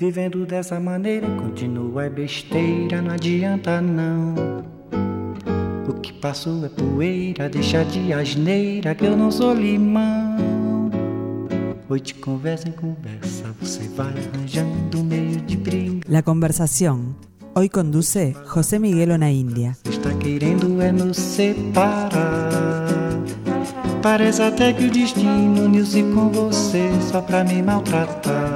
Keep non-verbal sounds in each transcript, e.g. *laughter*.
Vivendo dessa maneira, continua é besteira, não adianta não. O que passou é poeira, deixa de asneira que eu não sou limão. Hoje conversa em conversa, você vai arranjando meio de briga. La conversación. Hoy conduce José Miguel Ona India. Está querendo é nos separar. Parece até que o destino uniu-se com você só pra me maltratar.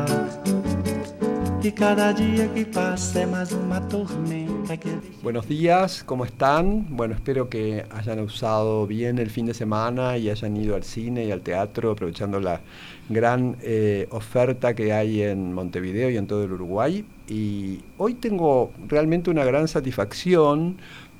E cada dia que mais uma tormenta que Buenos días, ¿cómo están? Bueno, espero que hayan usado bien el fin de semana y hayan ido al cine y al teatro aprovechando la gran eh, oferta que hay en Montevideo y en todo el Uruguay. Y hoy tengo realmente una gran satisfacción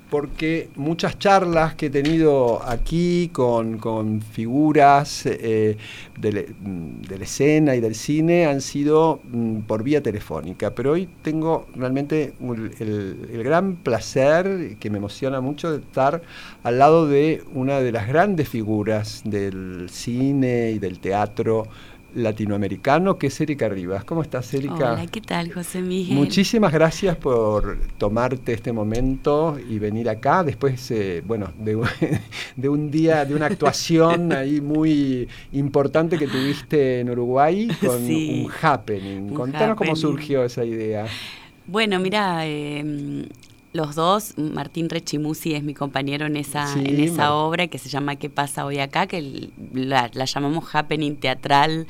porque muchas charlas que he tenido aquí con, figuras eh, de, la- de la escena y del cine han sido mm, por vía telefónica, pero hoy tengo realmente el, el gran placer, que me emociona mucho, de estar al lado de una de las grandes figuras del cine y del teatro latinoamericano, que es Erika Rivas. ¿Cómo estás, Erika? Hola, ¿qué tal, José Miguel? Muchísimas gracias por tomarte este momento y venir acá después, eh, bueno, de, un- *laughs* de un día, de una actuación ahí muy importante que tuviste en Uruguay con Sí, un happening. un Contanos cómo surgió esa idea. Bueno, mira, eh, los dos, Martín Rechimusi es mi compañero en esa, Sí, en esa obra que se llama ¿Qué pasa hoy acá? Que la, la llamamos happening teatral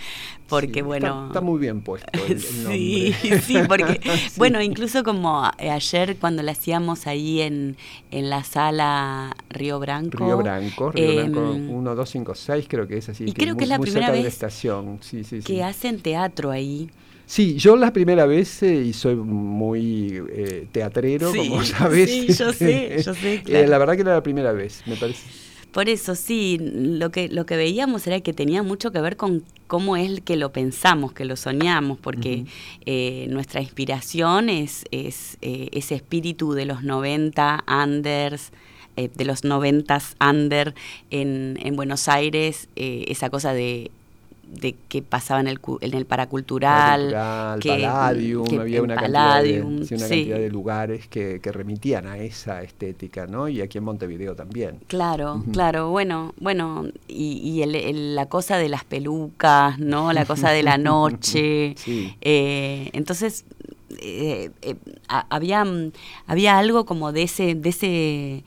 porque, Sí, bueno... Está, está muy bien puesto el, el *laughs* Sí, nombre. *laughs* sí, porque, *laughs* Sí. bueno, incluso como eh, ayer cuando la hacíamos ahí en, en la sala Río Branco. Río Branco, Río em, Branco 1256 creo que es así. y creo que es la primera de la vez estación. Que hacen teatro ahí. Sí, yo la primera vez eh, y soy muy eh, teatrero, Sí, como *laughs* sabes. sí, yo sé, yo sé, Eh, claro. la verdad que era la primera vez, me parece. Por eso sí, lo que, lo que veíamos era que tenía mucho que ver con cómo es que lo pensamos, que lo soñamos, porque eh, nuestra inspiración es, es ese espíritu de los 90 Anders, eh, de los 90 under en, en Buenos Aires, eh, esa cosa de de que pasaba en el, en el paracultural, Cultural, que- Palladium, que había una, Palladium, cantidad, de, sí, una sí. cantidad de lugares que, que remitían a esa estética, ¿no? Y aquí en Montevideo también. Claro, claro, bueno, bueno, y, y el- el- la cosa de las pelucas, ¿no? La cosa de la *laughs* noche. Sí. Eh, entonces, eh, eh, ha- había, había algo como de ese, de ese,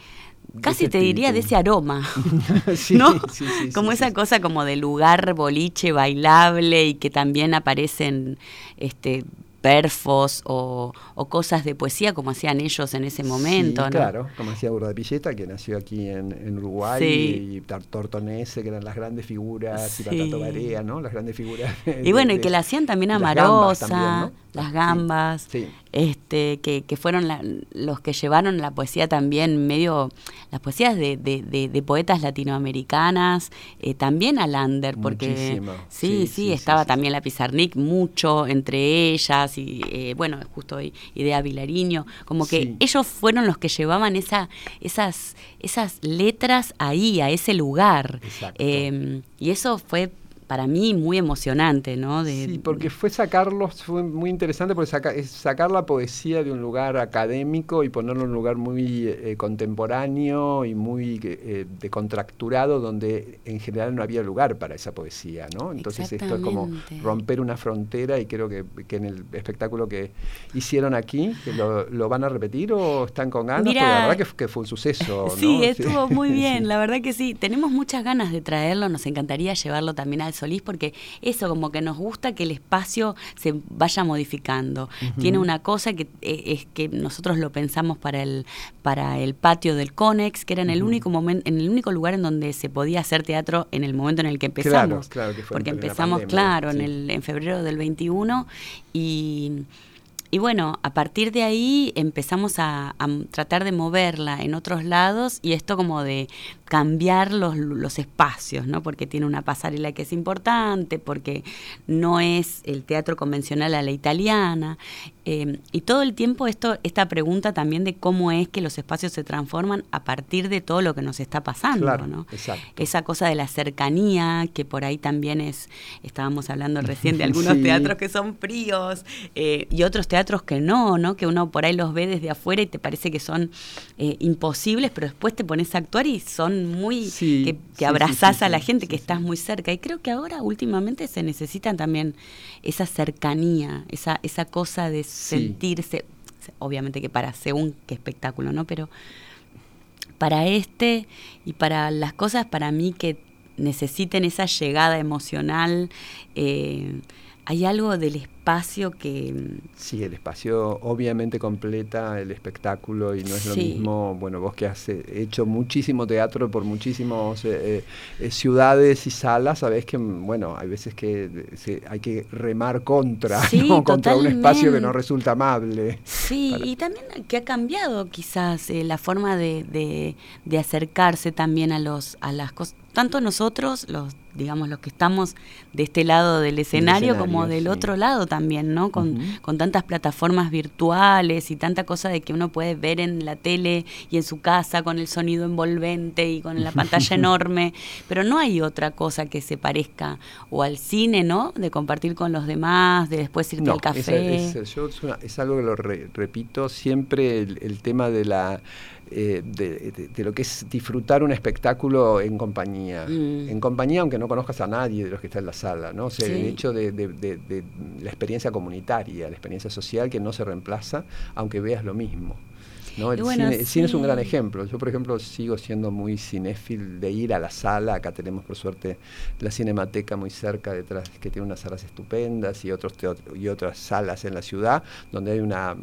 casi ese te diría de ese aroma, *laughs* Sí, ¿no? sí, sí, como esa cosa como de lugar boliche bailable y que también aparecen este perfos o, o cosas de poesía como hacían ellos en ese momento, Sí, ¿no? claro, como decía Burda Pilleta, que nació aquí en, en Uruguay, Sí. y Tortonese, que eran las grandes figuras, y Sí. Patato Barea, ¿no? Las grandes figuras. Y bueno, y que la hacían también y las gambas Amarosa, también, ¿no? las gambas, este, que, que fueron la- los que llevaron la poesía también medio, las poesías de, de- poetas latinoamericanas, eh, también al under, porque Muchísimo. sí, Sí, estaba también la Pizarnik mucho entre ellas, y eh, bueno, justo Idea Vilariño, como que Sí. ellos fueron los que llevaban esa, esas, esas letras ahí, a ese lugar. Eh, y eso fue para mí muy emocionante, ¿no? De- Sí, porque fue sacarlos, fue muy interesante porque saca- es sacar la poesía de un lugar académico y ponerlo en un lugar muy eh, contemporáneo y muy eh, decontracturado donde en general no había lugar para esa poesía, ¿no? Entonces esto es como romper una frontera y creo que, que en el espectáculo que hicieron aquí, que lo, lo van a repetir o están con ganas, porque la verdad que, que fue un suceso, ¿no? Sí, estuvo muy *laughs* Sí. bien, la verdad que sí. Tenemos muchas ganas de traerlo, nos encantaría llevarlo también al Solís porque eso como que nos gusta que el espacio se vaya modificando. Tiene una cosa que eh, es que nosotros lo pensamos para el para el patio del Conex, que era en el único momento en el único lugar en donde se podía hacer teatro en el momento en el que Claro, empezamos. claro que fue porque empezamos pandemia, claro en el en febrero del 21 y y bueno, a partir de ahí empezamos a, a, tratar de moverla en otros lados y esto como de cambiar los, los, espacios, ¿no? Porque tiene una pasarela que es importante, porque no es el teatro convencional a la italiana. Eh, y todo el tiempo esto, esta pregunta también de cómo es que los espacios se transforman a partir de todo lo que nos está pasando, claro, ¿no? Exacto. Esa cosa de la cercanía, que por ahí también es, estábamos hablando recién de *laughs* algunos sí. teatros que son fríos eh, y otros teatros que no, ¿no? Que uno por ahí los ve desde afuera y te parece que son eh, imposibles, pero después te pones a actuar y son muy sí, que, que sí, abrazás sí, a la gente, que estás muy cerca. Y creo que ahora últimamente se necesita también esa cercanía, esa, esa cosa de sentirse, obviamente que para según qué espectáculo, ¿no? Pero para este y para las cosas para mí que necesiten esa llegada emocional, eh, hay algo del espacio que... Sí, el espacio obviamente completa el espectáculo y no es lo mismo, bueno, vos que has eh, hecho muchísimo teatro por muchísimas eh, eh, ciudades y salas, sabés que, mm, bueno, hay veces que se- hay que remar contra, Sí, ¿no? contra un espacio que no resulta amable. Sí, Para- y también que ha cambiado quizás eh, la forma de, de- de acercarse también a los a las cosas, tanto nosotros, los digamos los que estamos de este lado del escenario, como del sí. otro lado también, ¿no? Con, con tantas plataformas virtuales y tanta cosa de que uno puede ver en la tele y en su casa con el sonido envolvente y con la pantalla *laughs* enorme, pero no hay otra cosa que se parezca o al cine, ¿no? De compartir con los demás, de después irte No, al café. esa- es, yo es, una- es algo que lo re- repito siempre, el, el tema de la eh, de, de- de lo que es disfrutar un espectáculo en compañía. Mm. En compañía, aunque no conozcas a nadie de los que está en la sala, ¿no? O sea, el Sí. hecho de, de- de- de la experiencia comunitaria, la experiencia social que no se reemplaza, aunque veas lo mismo. ¿no? El, bueno, cine, el cine es un sí. gran ejemplo. Yo, por ejemplo, sigo siendo muy cinéfil de ir a la sala. Acá tenemos, por suerte, la Cinemateca muy cerca detrás, que tiene unas salas estupendas y, otros y otras salas en la ciudad, donde hay una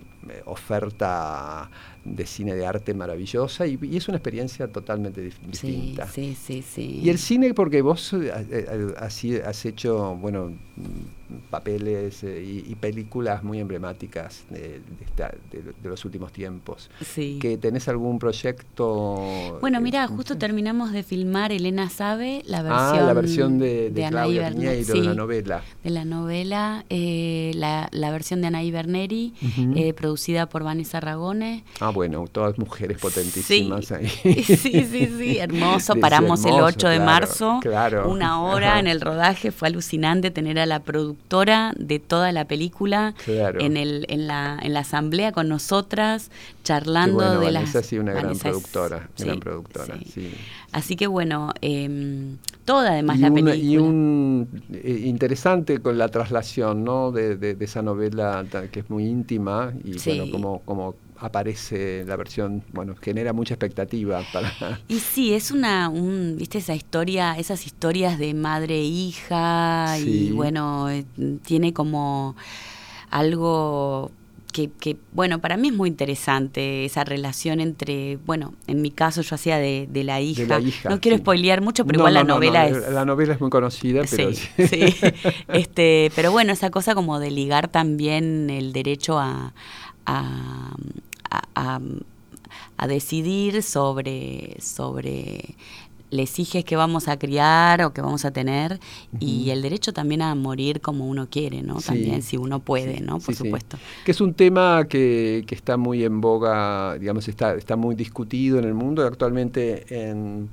oferta de cine de arte maravillosa y, y es una experiencia totalmente Sí, distinta. sí, sí, sí. Y el cine, porque vos eh, eh, así has hecho, bueno, mm, papeles eh, y, y películas muy emblemáticas de, de esta- de- de los últimos tiempos. Sí. ¿Que tenés algún proyecto? Bueno, eh, mira, justo terminamos de filmar Elena Sabe, la versión, Ah, la versión de, de, Claudia Piñeiro, de la novela. de la novela, eh, la, la versión de Anaí Berneri, eh, producida por Vanessa Ragone. Ah, bueno, todas mujeres potentísimas ahí. *laughs* sí, sí, sí, hermoso. Sí, *laughs* Paramos el hermoso, 8 de marzo, claro. una *laughs* hora Ajá. en el rodaje. Fue alucinante tener a la productora de toda la película Claro. en, el, en, la, en la asamblea con nosotras, charlando bueno, de Vanessa las... sí, una gran Vanessa es- productora, gran sí, productora, sí. Sí. Así que bueno, em, toda además y, la una- película. y un eh, interesante con la traslación ¿no? de, de- de esa novela que es muy íntima y Sí. bueno como, como aparece la versión bueno genera mucha expectativa para *laughs* Y sí, es una, un, viste esa historia, esas historias de madre e hija Sí. y bueno, eh, tiene como algo que, que, bueno, para mí es muy interesante esa relación entre, bueno, en mi caso yo hacía de, de la hija. la hija, no quiero sí. spoilear mucho, pero No, igual no, la no, no, novela la- es... la novela es muy conocida pero Sí, sí. *laughs* *laughs* Este, pero bueno, esa cosa como de ligar también el derecho a, a, a- a- a decidir sobre, sobre les hijes que vamos a criar o que vamos a tener y el derecho también a morir como uno quiere, ¿no? Sí, También si uno puede, sí, ¿no? Por sí. supuesto. que es un tema que, que está muy en boga, digamos, está, está muy discutido en el mundo. Actualmente en,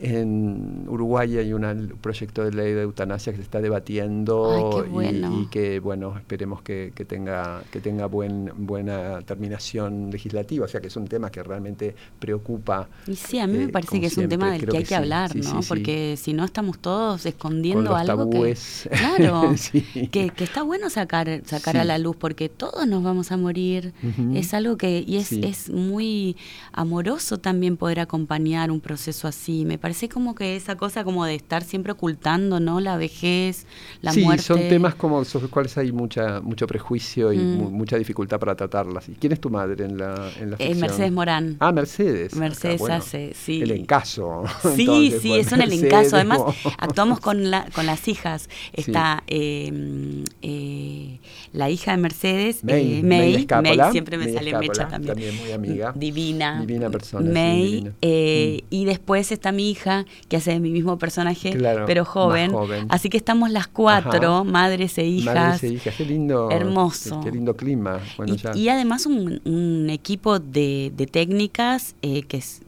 en Uruguay hay una- un proyecto de ley de eutanasia que se está debatiendo Ay, y- que, bueno, esperemos que, que tenga, que tenga buen, buena terminación legislativa. O sea, que es un tema que realmente preocupa. Y sí, a mí eh, me parece como que es un tema del creo que hay que, sí. hablar, Sí, ¿no? sí. Porque si no estamos todos Con escondiendo los algo que... *laughs* Claro, que, que está bueno sacar, sacar a la luz porque todos nos vamos a morir. Es algo que, y es, es muy amoroso también poder acompañar un proceso así. Me parece como que esa cosa como de estar siempre ocultando, ¿no? La vejez, la sí, muerte. son temas como sobre los cuales hay mucha, mucho prejuicio y Mm. mu- mucha dificultad para tratarlas. ¿Y quién es tu madre en la, en la Eh? Mercedes Morán. Ah, Mercedes. Mercedes bueno, hace, sí. El encaso. Sí, *laughs* Entonces, sí, bueno, es un Mercedes, elencazo. Además, actuamos con, la, *laughs* con las hijas. Sí. Está eh, eh, la hija de Mercedes, May, eh, May May, Escápola, May, siempre me May sale Escápola, Mecha también. también muy amiga. Divina. Divina persona, sí, May. divina. Mm. Y después está mi hija, que hace de mi mismo personaje, Claro, pero joven. joven. Así que estamos las cuatro, Ajá. madres e hijas. Madres e hijas, qué lindo. Hermoso. Qué, lindo clima. Bueno, y, ya. y además un, un equipo de, de técnicas eh, que es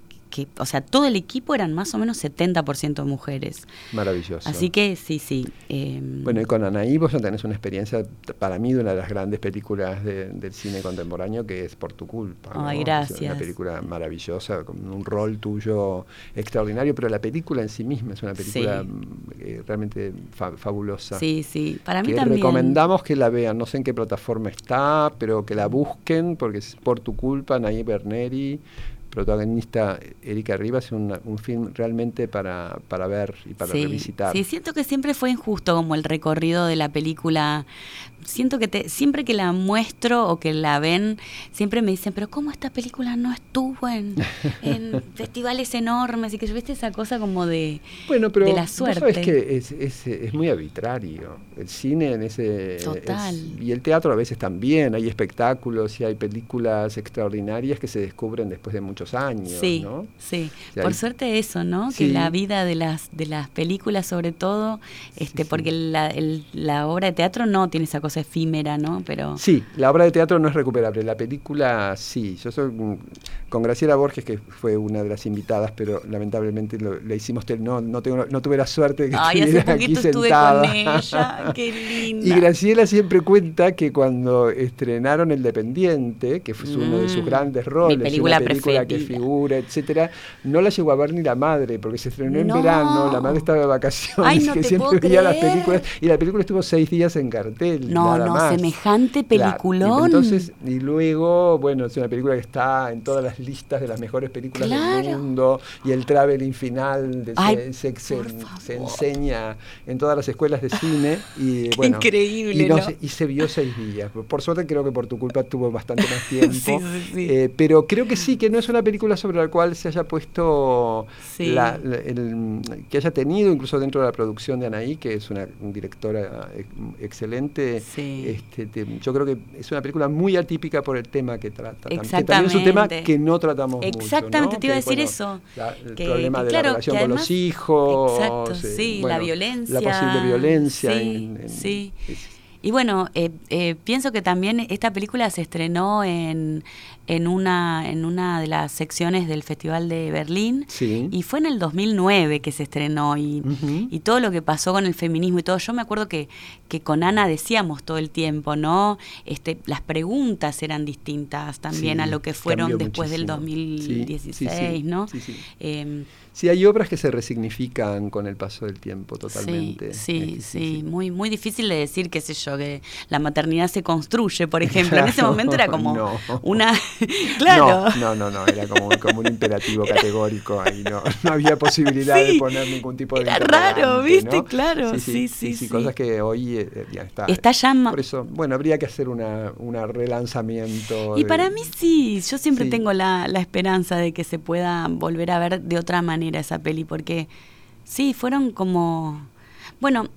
que, o sea, todo el equipo eran más o menos 70% mujeres. Maravilloso. Así que sí, sí. eh, Bueno, y con Anaí vos ya tenés una experiencia, para mí, de una de las grandes películas de- del cine contemporáneo, que es Por tu culpa. ¿no? Ay, Es gracias. una película maravillosa, con un rol tuyo extraordinario, pero la película en sí misma es una película Sí. mm, eh, realmente fa- fabulosa. sí, sí. Para mí que también. recomendamos que la vean, no sé en qué plataforma está, pero que la busquen, porque es Por tu culpa, Anaí Berneri, protagonista Erika Rivas, un, un film realmente para, para ver y para sí, revisitar. Sí, siento que siempre fue injusto como el recorrido de la película. Siento que te, siempre que la muestro o que la ven, siempre me dicen, pero ¿cómo esta película no estuvo en, *laughs* en festivales enormes? Y que yo viste esa cosa como de, Bueno, pero de la suerte. sabés que es, es, es muy arbitrario. El cine en ese... Total. es- y el teatro a veces también. Hay espectáculos y hay películas extraordinarias que se descubren después de muchos años, Sí, ¿no? sí. O sea, Por hay- suerte eso, ¿no? Sí. Que la vida de las de las películas, sobre todo, este, sí. porque la, el- la obra de teatro no tiene esa cosa efímera, ¿no? Pero Sí, la obra de teatro no es recuperable, la película sí. Yo soy mm, con Graciela Borges, que fue una de las invitadas, pero lamentablemente lo- le hicimos, no, no, tengo, no tuve la suerte de que ay, hace aquí estuve sentada. con ella, qué *laughs* linda. Y Graciela siempre cuenta que cuando estrenaron El Dependiente, que fue uno de sus Mm, grandes roles, película una película que figura, etcétera, no la llegó a ver ni la madre, porque se estrenó en No. verano, la madre estaba de vacaciones, Ay, no que siempre veía las películas, y la película estuvo seis días en cartel. No, nada no, más. semejante Claro, y peliculón. entonces, y luego, bueno, es una película que está en todas las listas de las mejores películas Claro. del mundo, y el traveling final de- Ay, se, enseña en todas las escuelas de cine, y *laughs* bueno, increíble, y, no ¿no? se, y se vio seis días. Por suerte creo que por tu culpa tuvo bastante más *laughs* tiempo. Sí, sí, sí. Eh, pero creo que sí, que no es una película sobre la cual se haya puesto Sí. la- la- el- que haya tenido incluso dentro de la producción de Anaí, que es una directora eh, excelente. Sí. Este, te- yo creo que es una película muy atípica por el tema que trata. tam- Que también es un tema Exactamente. que no tratamos mucho. Exactamente, ¿no? te iba a decir bueno, eso. la- el Que- problema que de claro, la relación con los hijos. Exacto, eh, sí, bueno, la violencia. La posible violencia. Sí, en- en- sí. es- Y bueno, eh, eh, pienso que también esta película se estrenó en, en, una, en una de las secciones del Festival de Berlín Sí. y fue en el 2009 que se estrenó y, y todo lo que pasó con el feminismo y todo. Yo me acuerdo que, que con Ana decíamos todo el tiempo, ¿no? Este, las preguntas eran distintas también Sí, a lo que fueron después del muchísimo. Sí, 2016, sí, ¿no? sí, sí. Sí, hay obras que se resignifican con el paso del tiempo totalmente. Sí, sí, muy, muy difícil de decir, qué sé yo, que la maternidad se construye, por *laughs* ejemplo. en ese momento era como *laughs* no. una... *laughs* claro. No, no, no, no, era como, como un imperativo *laughs* categórico ahí, no, no había posibilidad de Sí, poner ningún tipo de era raro, ¿viste? ¿no? Claro, sí, sí, sí. Cosas que hoy eh, ya está. Está ya Por eso, bueno, habría que hacer una, una relanzamiento. Y de- para mí sí, yo siempre Sí. tengo la, la esperanza de que se pueda volver a ver de otra manera esa peli, porque sí, fueron como... Bueno,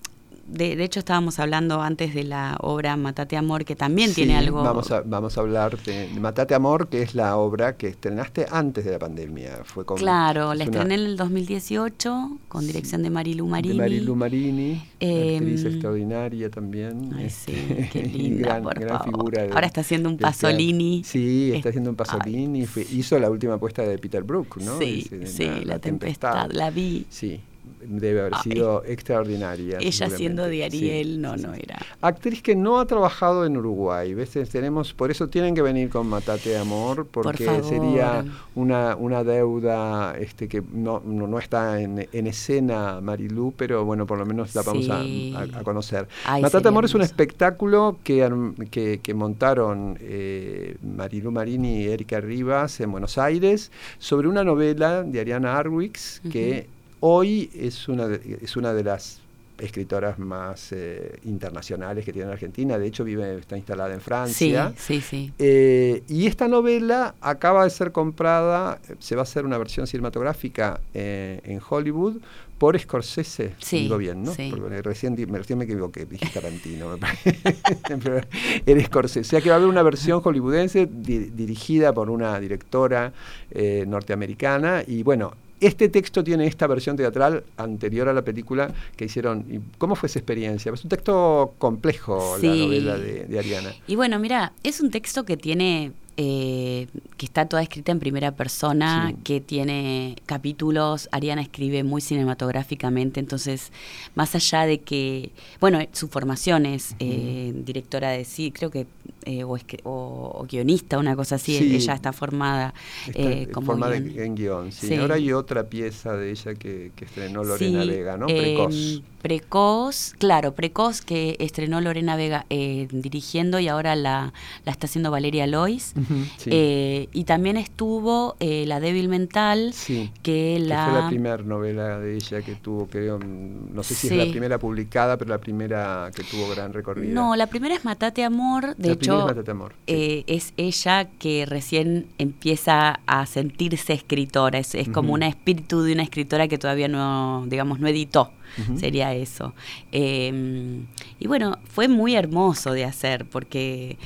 de, de hecho estábamos hablando antes de la obra Matate Amor, que también Sí, tiene algo... Vamos a, vamos a hablar de Matate Amor, que es la obra que estrenaste antes de la pandemia. Fue con, Claro, la una- estrené en el 2018 con dirección de Marilu Marini. De Marilu Marini, Eh, actriz extraordinaria también. Ay, este, sí, qué *laughs* linda, gran, por gran favor. figura. de- Ahora está haciendo un teatro. Pasolini. Sí, está Es- haciendo un Pasolini. fue- hizo la última apuesta de Peter Brook, ¿no? Sí, sí, la, tempestad, la vi. Sí, debe haber Ay. sido extraordinaria. Ella siendo de Sí, Ariel, no, sí, no era. Actriz que no ha trabajado en Uruguay, ¿ves? Tenemos, por eso tienen que venir con Matate de Amor, porque sería una, una deuda este, que no, no, no está en, en escena Marilú, pero bueno, por lo menos la vamos a- Sí. a, a conocer. Ay, Matate Amor es un espectáculo que, que montaron eh, Marilú Marini y Erika Rivas en Buenos Aires sobre una novela de Ariana Arwix que hoy es una de, es una de las escritoras más eh, internacionales que tiene Argentina. De hecho, vive, está instalada en Francia. Sí, sí, sí. Eh, y esta novela acaba de ser comprada, se va a hacer una versión cinematográfica eh, en Hollywood por Scorsese, Sí, digo bien, ¿no? sí. Porque recién, me- recién me equivoqué, dije Tarantino, *laughs* era Scorsese. O sea que va a haber una versión hollywoodense di- dirigida por una directora eh, norteamericana y bueno, este texto tiene esta versión teatral anterior a la película que hicieron. ¿Y ¿Cómo fue esa experiencia? Es un texto complejo la novela de, de Ariana. Y bueno, mira, es un texto que tiene, eh, que está toda escrita en primera persona, Sí. que tiene capítulos, Ariana escribe muy cinematográficamente, entonces, más allá de que, bueno, su formación es eh, directora de sí, creo que, eh, o, escri- o- o guionista, una cosa así, Sí. ella está formada Está eh, como forma de- guion- en guion. Sí. Sí. Ahora hay otra pieza de ella que, que estrenó Lorena Vega, ¿no? eh, Precoz. Precoz, claro, Precoz que estrenó Lorena Vega eh, dirigiendo y ahora la, la está haciendo Valeria Lois. Sí. Eh, y también estuvo eh, La débil mental, Sí, que que la... fue la primera novela de ella que tuvo, creo, mm, no sé si es la primera publicada, pero la primera que tuvo gran recorrido. No, la primera es Matate Amor, de La hecho es Mátate Amor, eh, es ella que recién empieza a sentirse escritora, es, es como Ujú. un espíritu de una escritora que todavía no, digamos, no editó. Sería eso. Eh, y bueno, fue muy hermoso de hacer porque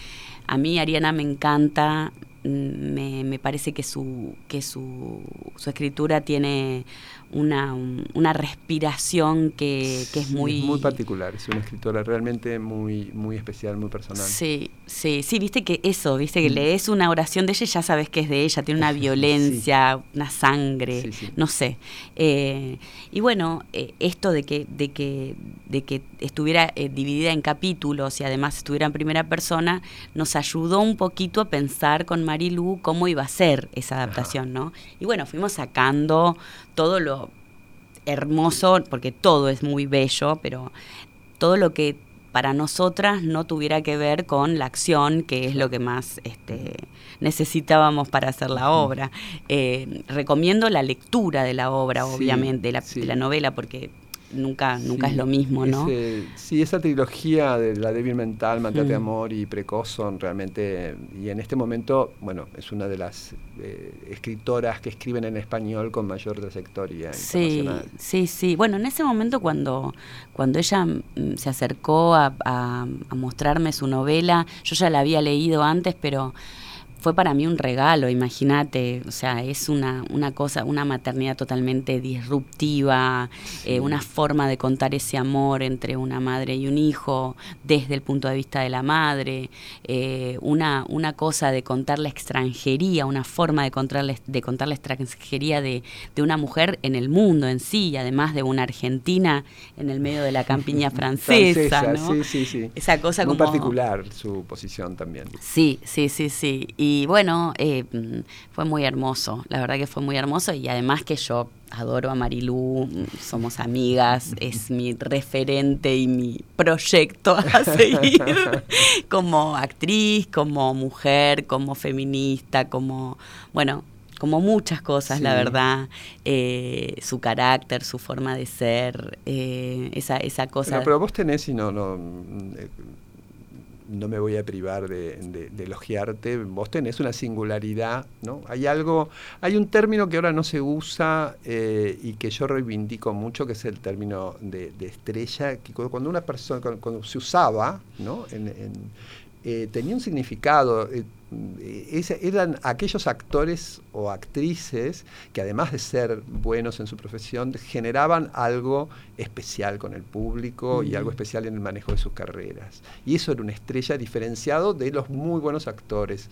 a mí Ariana me encanta, mm, me, me parece que su, que su, su escritura tiene una, un- una respiración que, que es Sí, muy... muy particular, es una escritora realmente muy, muy especial, muy personal. Sí, sí, sí, viste que eso, viste que Mm. lees una oración de ella y ya sabes que es de ella, tiene una *laughs* Sí. violencia, una sangre, Sí, no sé. Eh, y bueno, eh, esto de que, de que, de que estuviera eh, dividida en capítulos y además estuviera en primera persona, nos ayudó un poquito a pensar con Marilu cómo iba a ser esa adaptación, ¿no? Y bueno, fuimos sacando todo lo hermoso, porque todo es muy bello, pero todo lo que para nosotras no tuviera que ver con la acción, que es lo que más este, necesitábamos para hacer la obra. Eh, recomiendo la lectura de la obra, obviamente, de la, sí. de la novela, porque nunca, nunca es lo mismo, ¿no? ese- sí, esa trilogía de La débil mental, Matate Mm. Amor y Precoz son realmente, y en este momento, bueno, es una de las eh, escritoras que escriben en español con mayor trayectoria Sí, sí, sí. Bueno, en ese momento cuando, cuando ella mm, se acercó a, a- a mostrarme su novela, yo ya la había leído antes, pero fue para mí un regalo, imagínate. O sea, es una, una cosa, una maternidad totalmente disruptiva, eh, una forma de contar ese amor entre una madre y un hijo desde el punto de vista de la madre, eh, una, una cosa de contar la extranjería, una forma de contar la, de contar la extranjería de, de una mujer en el mundo en sí, y además de una argentina en el medio de la campiña *laughs* francesa, ¿no? sí, sí, sí. Esa cosa Muy como... particular su posición también. Sí, sí, sí, sí. Y bueno, eh, fue muy hermoso, la verdad que fue muy hermoso y además que yo adoro a Marilú, somos amigas, es mi referente y mi proyecto a *laughs* seguir *laughs* como actriz, como mujer, como feminista, como, bueno, como muchas cosas, la verdad, Eh, su carácter, su forma de ser, eh, esa, esa cosa. Pero, pero vos tenés, y no, no, no me voy a privar de, de- de elogiarte, vos tenés una singularidad, ¿no? Hay algo, hay un término que ahora no se usa eh, y que yo reivindico mucho, que es el término de, estrella, que cu- cuando una persona, cuando, cuando se usaba, ¿no? Eh, tenía un significado. eh, eh, eran aquellos actores o actrices que además de ser buenos en su profesión, generaban algo especial con el público y algo especial en el manejo de sus carreras. Y eso era una estrella diferenciado de los muy buenos actores.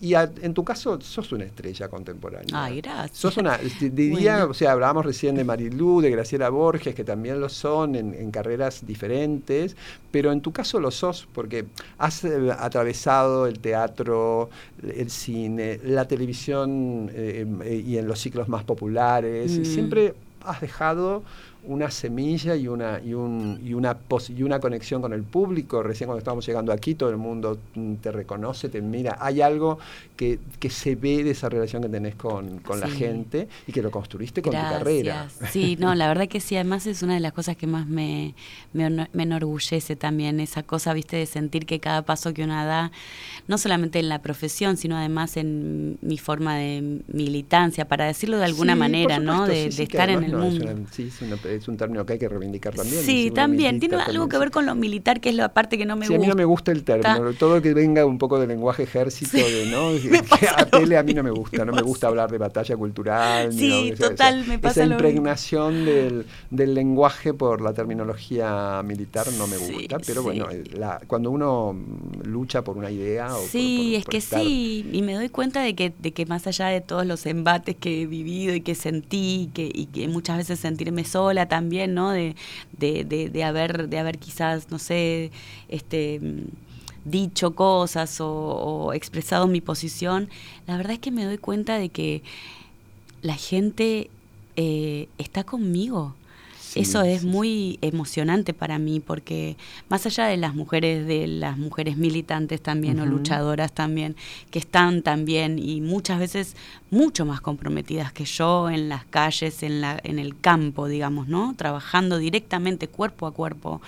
Y a- en tu caso, sos una estrella contemporánea. Ay, gracias. Sos una, *laughs* di- diría, Bueno. o sea, hablábamos recién de Marilú, de Graciela Borges, que también lo son en, en carreras diferentes, pero en tu caso lo sos porque has eh, atravesado el teatro, el cine, la televisión eh, eh, y en los ciclos más populares, y Mm. siempre has dejado una semilla y una, y, un, y, una y una conexión con el público. Recién cuando estábamos llegando aquí, todo el mundo te reconoce, te mira. Hay algo que, que se ve de esa relación que tenés con, con la gente y que lo construiste con tu carrera. Sí, no, la *laughs* verdad que sí, además es una de las cosas que más me, me, me enorgullece también, esa cosa, viste, de sentir que cada paso que uno da, no solamente en la profesión, sino además en mi forma de militancia, para decirlo de alguna manera, ¿no? De, estar en el mundo. sí, es un término que hay que reivindicar también. Sí, también. Tiene algo que ver con lo militar, que es la parte que no me sí, gusta. a mí no me gusta el término. Todo que venga un poco del lenguaje ejército, de, ¿no? *laughs* que apele a mí no me gusta. No me gusta hablar de batalla cultural. Sí, total, me pasa Esa impregnación del, del, lenguaje por la terminología militar no me gusta. pero bueno, la, cuando uno lucha por una idea. O sí, es que sí. Y me doy cuenta de que, de que más allá de todos los embates que he vivido y que sentí, que, y que muchas veces sentirme sola también, ¿no? De, de, de, haber, de haber quizás, no sé, este dicho cosas o, expresado mi posición, la verdad es que me doy cuenta de que la gente eh, está conmigo. Eso es muy emocionante para mí porque más allá de las mujeres, de las mujeres militantes también o luchadoras también, que están también y muchas veces mucho más comprometidas que yo en las calles, en, la, en el campo, digamos, ¿no? Trabajando directamente cuerpo a cuerpo.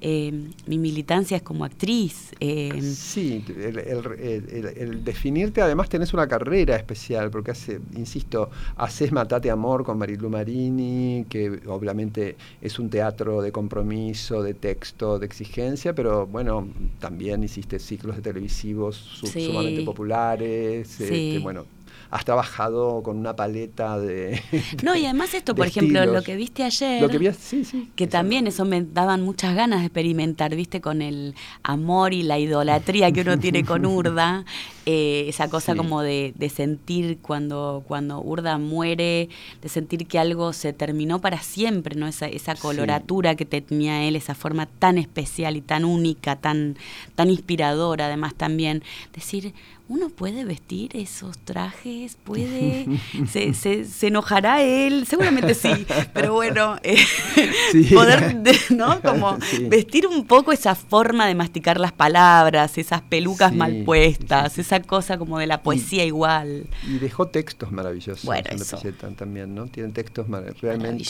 Eh, mi militancia es como actriz. Eh, sí, el, definirte, además tenés una carrera especial, porque hace, insisto, haces Matate Amor con Marilu Marini, que obviamente es un teatro de compromiso, de texto, de exigencia, pero bueno, también hiciste ciclos de televisivos sumamente populares, este, bueno, has trabajado con una paleta de... *laughs* No, y además esto, *laughs* por ejemplo, lo que viste ayer, que, sí, sí, que también eso me daban muchas ganas de experimentar, viste, con el amor y la idolatría que uno tiene con *laughs* Urda, eh, esa cosa como de, sentir cuando, cuando Urda muere, de sentir que algo se terminó para siempre, ¿no? Esa, esa coloratura que tenía él, esa forma tan especial y tan única, tan, tan inspiradora además también, decir, uno puede vestir esos trajes, puede, *laughs* se, se, enojará él, seguramente sí, pero bueno, eh, *laughs* poder, ¿no? *laughs* Como vestir un poco esa forma de masticar las palabras, esas pelucas mal puestas, esa cosa como de la poesía igual. Y dejó textos maravillosos. Bueno, eso. también, ¿no? Tienen textos realmente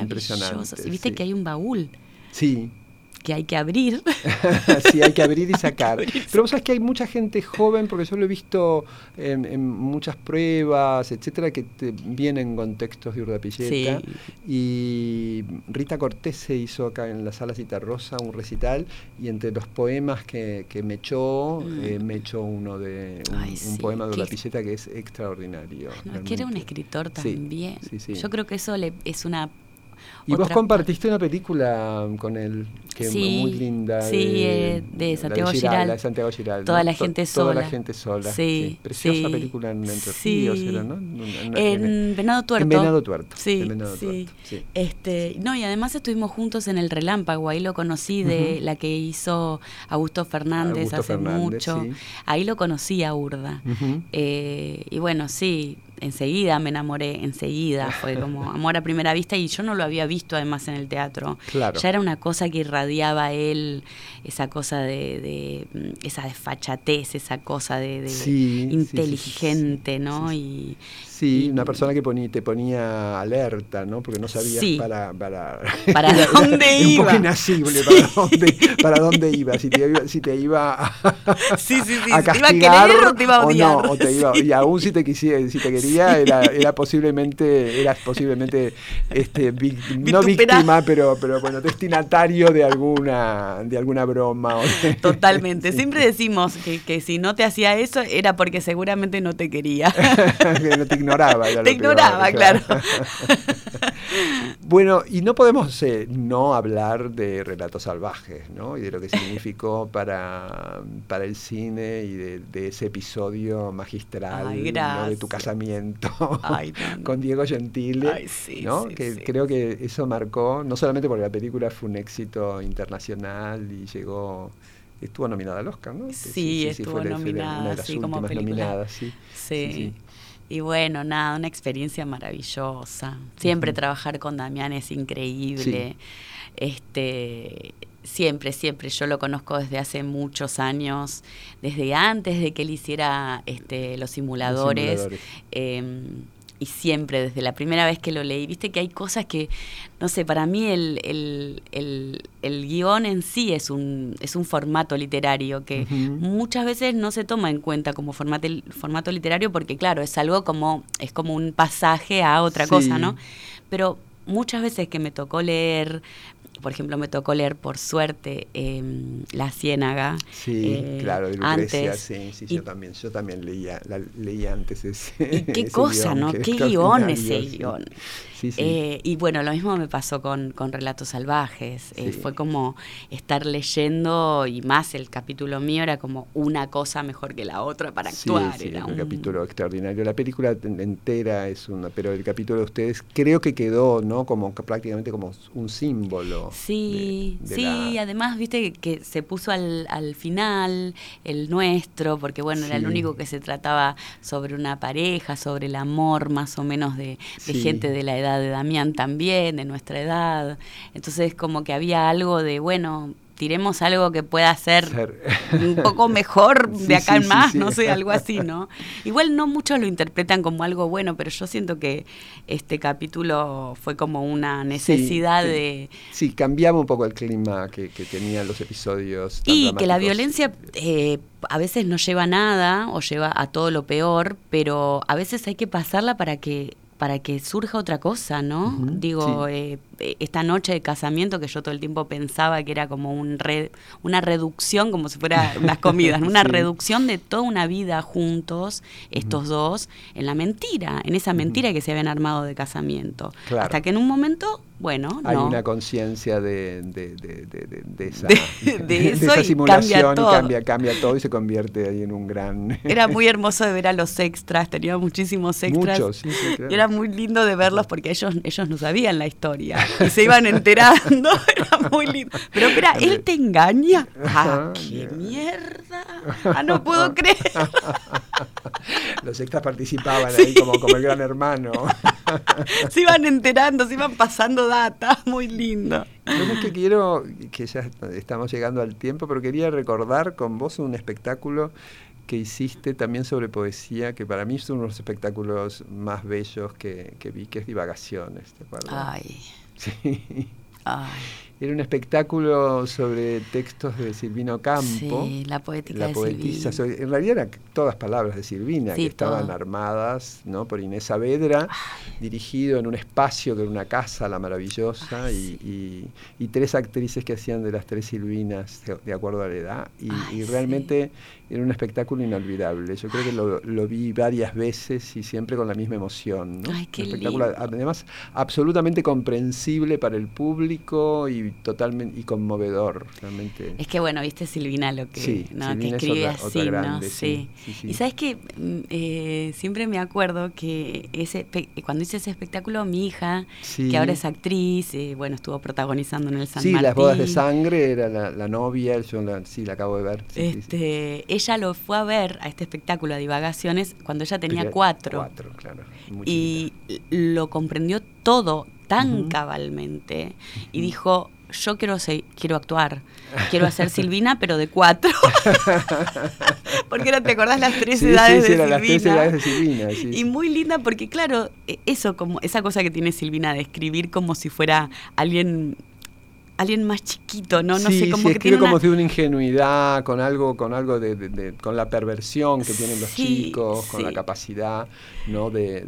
impresionantes. Y viste que hay un baúl. Sí, que hay que abrir. *laughs* sí, *laughs* hay que abrir y sacar. Pero vos sabés que hay mucha gente joven, porque yo lo he visto en, muchas pruebas, etcétera, que vienen con textos de Urdapilleta. Y Rita Cortés se hizo acá en la sala Cita Rosa un recital, y entre los poemas que, me echó, mm. eh, me echó uno de un, poema de Urdapilleta que es extraordinario. que era un escritor también. Yo creo que eso le, es una y vos compartiste una película con él, que es muy linda. Sí, de, eh, Santiago Giral. de Santiago Giral. Toda la gente sola. Toda la gente sola. Sí. Preciosa película en Entre Ríos, ¿no? En, Venado Tuerto. En Venado Tuerto. Sí, sí. Este, no, y además estuvimos juntos en El Relámpago. Ahí lo conocí de la que hizo Augusto Fernández hace mucho. Ahí lo conocí a Urda. eh, y bueno, sí, enseguida me enamoré, enseguida, fue *laughs* como amor a primera vista y yo no lo había visto además en el teatro. Claro. Ya era una cosa que irradiaba él, esa cosa de, de mm, esa desfachatez, esa cosa de, inteligente, ¿no? Y, Sí, una persona que te ponía alerta, ¿no? Porque no sabías para, para... *laughs* ¿Para *laughs* dónde iba? Un poco inasible, para, dónde, para dónde iba. Si te iba, si te iba a, *laughs* sí, a castigar te iba a querer o te iba a odiar. O no, o te iba, y aún si te, quisiera, si te quería, era, era posiblemente, eras posiblemente, este, no víctima, pero, pero bueno, destinatario de alguna, de alguna broma. Totalmente. Siempre decimos que, que si no te hacía eso era porque seguramente no te quería. que no te ignoraba. *laughs* Te ignoraba, claro. *laughs* bueno, y no podemos eh, no hablar de Relatos Salvajes, ¿no? Y de lo que significó para, para el cine y de, ese episodio magistral de tu casamiento *laughs* con Diego Gentile, ¿no? que creo que eso marcó, no solamente porque la película fue un éxito internacional y llegó estuvo nominada al Oscar, ¿no? Sí, estuvo nominada, una de las últimas nominadas, sí. sí. Y bueno, nada, una experiencia maravillosa. Siempre trabajar con Damián es increíble. Este, siempre, siempre. Yo lo conozco desde hace muchos años, desde antes de que él hiciera este, los simuladores. Em, y siempre, desde la primera vez que lo leí, viste que hay cosas que, no sé, para mí el, el, el, guion en sí es un, es un formato literario que muchas veces no se toma en cuenta como formato, formato literario porque, claro, es algo como, es como un pasaje a otra cosa, ¿no? Pero muchas veces que me tocó leer por ejemplo, me tocó leer por suerte em, La Ciénaga. Sí, eh, claro, de Lucrecia, antes. sí, sí, yo también, yo también leía, leía antes ese. *laughs* qué cosa, ¿no? Qué guion ese guion. Eh, y bueno, lo mismo me pasó con, con Relatos Salvajes. Eh, fue como estar leyendo, y más el capítulo mío era como una cosa mejor que la otra para actuar. era un capítulo extraordinario. La película entera es una, pero el capítulo de ustedes creo que quedó, ¿no? Como prácticamente como un símbolo. Sí, sí, además, viste que, se puso al, al, final el nuestro, porque bueno, era el único que se trataba sobre una pareja, sobre el amor más o menos de gente de la edad de Damián también, de nuestra edad. Entonces como que había algo de, bueno, tiremos algo que pueda ser, un poco mejor *laughs* de acá en más, no sé, algo así, ¿no? Igual no muchos lo interpretan como algo bueno, pero yo siento que este capítulo fue como una necesidad de... Sí, cambiaba un poco el clima que, tenían los episodios. y que la violencia eh, a veces no lleva a nada o lleva a todo lo peor, pero a veces hay que pasarla para que para que surja otra cosa, ¿no? Digo, eh, esta noche de casamiento que yo todo el tiempo pensaba que era como un una reducción, como si fuera unas comidas, *laughs* una reducción de toda una vida juntos, estos dos, en la mentira, en esa mentira que se habían armado de casamiento. Hasta que en un momento bueno, Hay una conciencia de, de, de, de, esa, esa simulación y cambia, cambia todo y se convierte ahí en un gran... *laughs* Era muy hermoso de ver a los extras, tenía muchísimos extras. Muchos, sí, Y era muy lindo de verlos porque ellos, ellos no sabían la historia y se iban enterando, *laughs* era muy lindo. Pero espera, ¿él te engaña? ¡Ah, qué mierda! ¡Ah, no puedo creer! *laughs* Los extras participaban ahí como, como el gran hermano. *laughs* se iban enterando, se iban pasando data, muy lindo. Lo que quiero, que ya estamos llegando al tiempo, pero quería recordar con vos un espectáculo que hiciste también sobre poesía, que para mí es uno de los espectáculos más bellos que, que vi, que es Divagaciones, ¿te acuerdas? Ay. Sí. Ay. Era un espectáculo sobre textos de Silvino Campo. Sí, la poética de Silvino. En realidad eran todas palabras de Silvina, que estaban armadas ¿no? por Inés Saavedra, dirigido en un espacio que era una casa, la maravillosa, y, tres actrices que hacían de las tres Silvinas de, acuerdo a la edad. Y, realmente era un espectáculo inolvidable. Yo creo que lo, vi varias veces y siempre con la misma emoción. ¿no? Ay, qué además, absolutamente comprensible para el público y totalmente y conmovedor realmente es que bueno viste Silvina lo que ¿no? que escribe así no sí. y sabes que mm, eh, siempre me acuerdo que ese cuando hice ese espectáculo mi hija que ahora es actriz eh, bueno estuvo protagonizando en el San sí Martín. las bodas de sangre era la, novia yo la, sí la acabo de ver este ella lo fue a ver a este espectáculo a divagaciones cuando ella tenía cuatro. cuatro claro y lo comprendió todo tan cabalmente y dijo yo quiero, quiero actuar, quiero hacer *laughs* Silvina, pero de cuatro. *laughs* porque no te acordás las tres edades de Silvina. Las tres edades de Silvina y muy linda porque, claro, e, eso, como esa cosa que tiene Silvina de escribir como si fuera alguien alguien más chiquito, ¿no? No sé, como que tiene como de una ingenuidad, con algo, con algo de, con la perversión que tienen los chicos, con la capacidad, ¿no? De,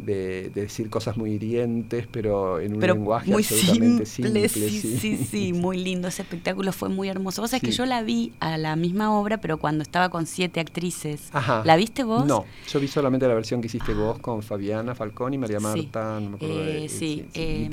decir cosas muy hirientes, pero en un lenguaje muy absolutamente simple. sí, sí, *laughs* sí, muy lindo. Ese espectáculo fue muy hermoso. Vos sabés que yo la vi a la misma obra, pero cuando estaba con siete actrices. ¿La viste vos? No, yo vi solamente la versión que hiciste vos con Fabiana Falcón y María Marta, no me acuerdo de, eh, sí, sí,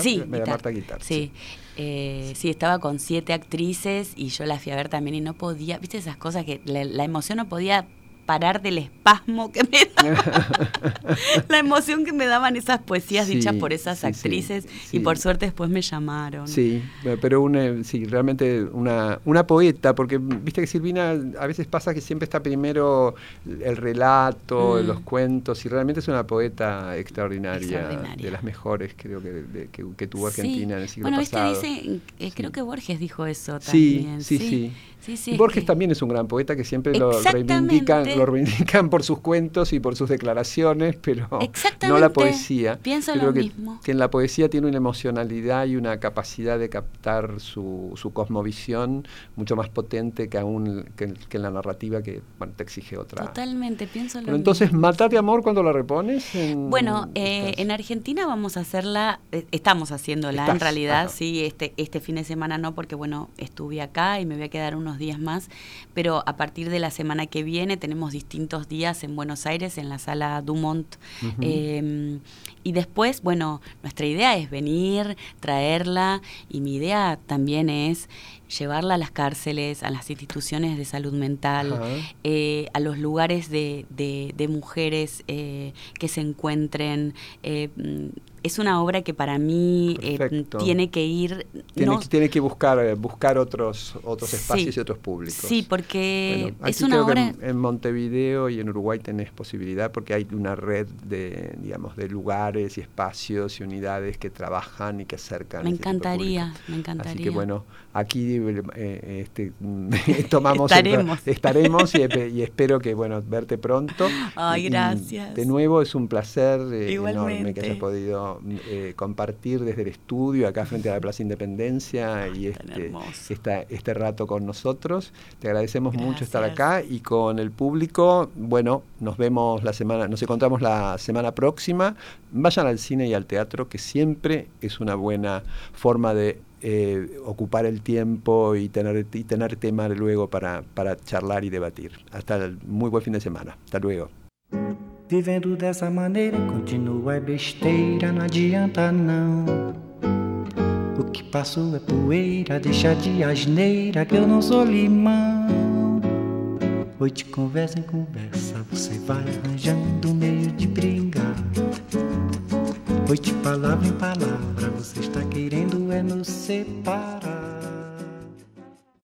sí, María Marta Guitar. Sí. Eh, sí, estaba con siete actrices y yo la fui a ver también y no podía, viste esas cosas que la, emoción no podía parar del espasmo que me da, *laughs* la emoción que me daban esas poesías dichas por esas actrices y por suerte después me llamaron. Sí, pero una, sí, realmente una, una poeta, porque viste que Silvina a veces pasa que siempre está primero el relato, mm. los cuentos, y realmente es una poeta extraordinaria, de las mejores creo que, que, tuvo Argentina en el siglo pasado. Bueno, dice, eh, creo que Borges dijo eso también. sí, sí. Borges también es un gran poeta que siempre lo reivindican, lo reivindican por sus cuentos y por sus declaraciones, pero no la poesía. Pienso Creo lo que, mismo. que en la poesía tiene una emocionalidad y una capacidad de captar su, su cosmovisión mucho más potente que aún que, en la narrativa que te exige otra. Totalmente, pienso lo entonces, mismo. Entonces, ¿Matate Amor cuando la repones? bueno, eh, en Argentina vamos a hacerla, eh, estamos haciéndola en realidad, sí, este, este fin de semana no, porque bueno, estuve acá y me voy a quedar unos días más, pero a partir de la semana que viene tenemos distintos días en Buenos Aires, en la sala Dumont. Em, y después, bueno, nuestra idea es venir, traerla, y mi idea también es llevarla a las cárceles, a las instituciones de salud mental, eh, a los lugares de, de, mujeres eh, que se encuentren. Eh, es una obra que para mí eh, tiene que ir... Tiene, tiene que buscar, eh, buscar otros, otros espacios y otros públicos. Sí, porque es una obra... En, Montevideo y en Uruguay tenés posibilidad porque hay una red de, digamos, de lugares y espacios y unidades que trabajan y que acercan. Me encantaría, me encantaría. Así que bueno, aquí eh, este, *laughs* tomamos... estaremos. estaremos y, *laughs* espero que, bueno, verte pronto. Ay, gracias. de nuevo es un placer enorme que hayas podido eh, compartir desde el estudio acá frente a la Plaza Independencia y este, este rato con nosotros. Te agradecemos mucho estar acá y con el público, bueno, nos vemos la semana, nos encontramos la semana próxima. Vayan al cine y al teatro, que siempre es una buena forma de eh, ocupar el tiempo y tener, y tener tema luego para, para charlar y debatir. Hasta el muy buen fin de semana. Hasta luego. Vivendo dessa maneira, continua é besteira, não adianta não. O que passou é poeira, deixa de asneira que eu não sou limão. De conversa em conversa, você vai arranjando meio de brigar. De palavra em palavra, você está querendo é nos separar.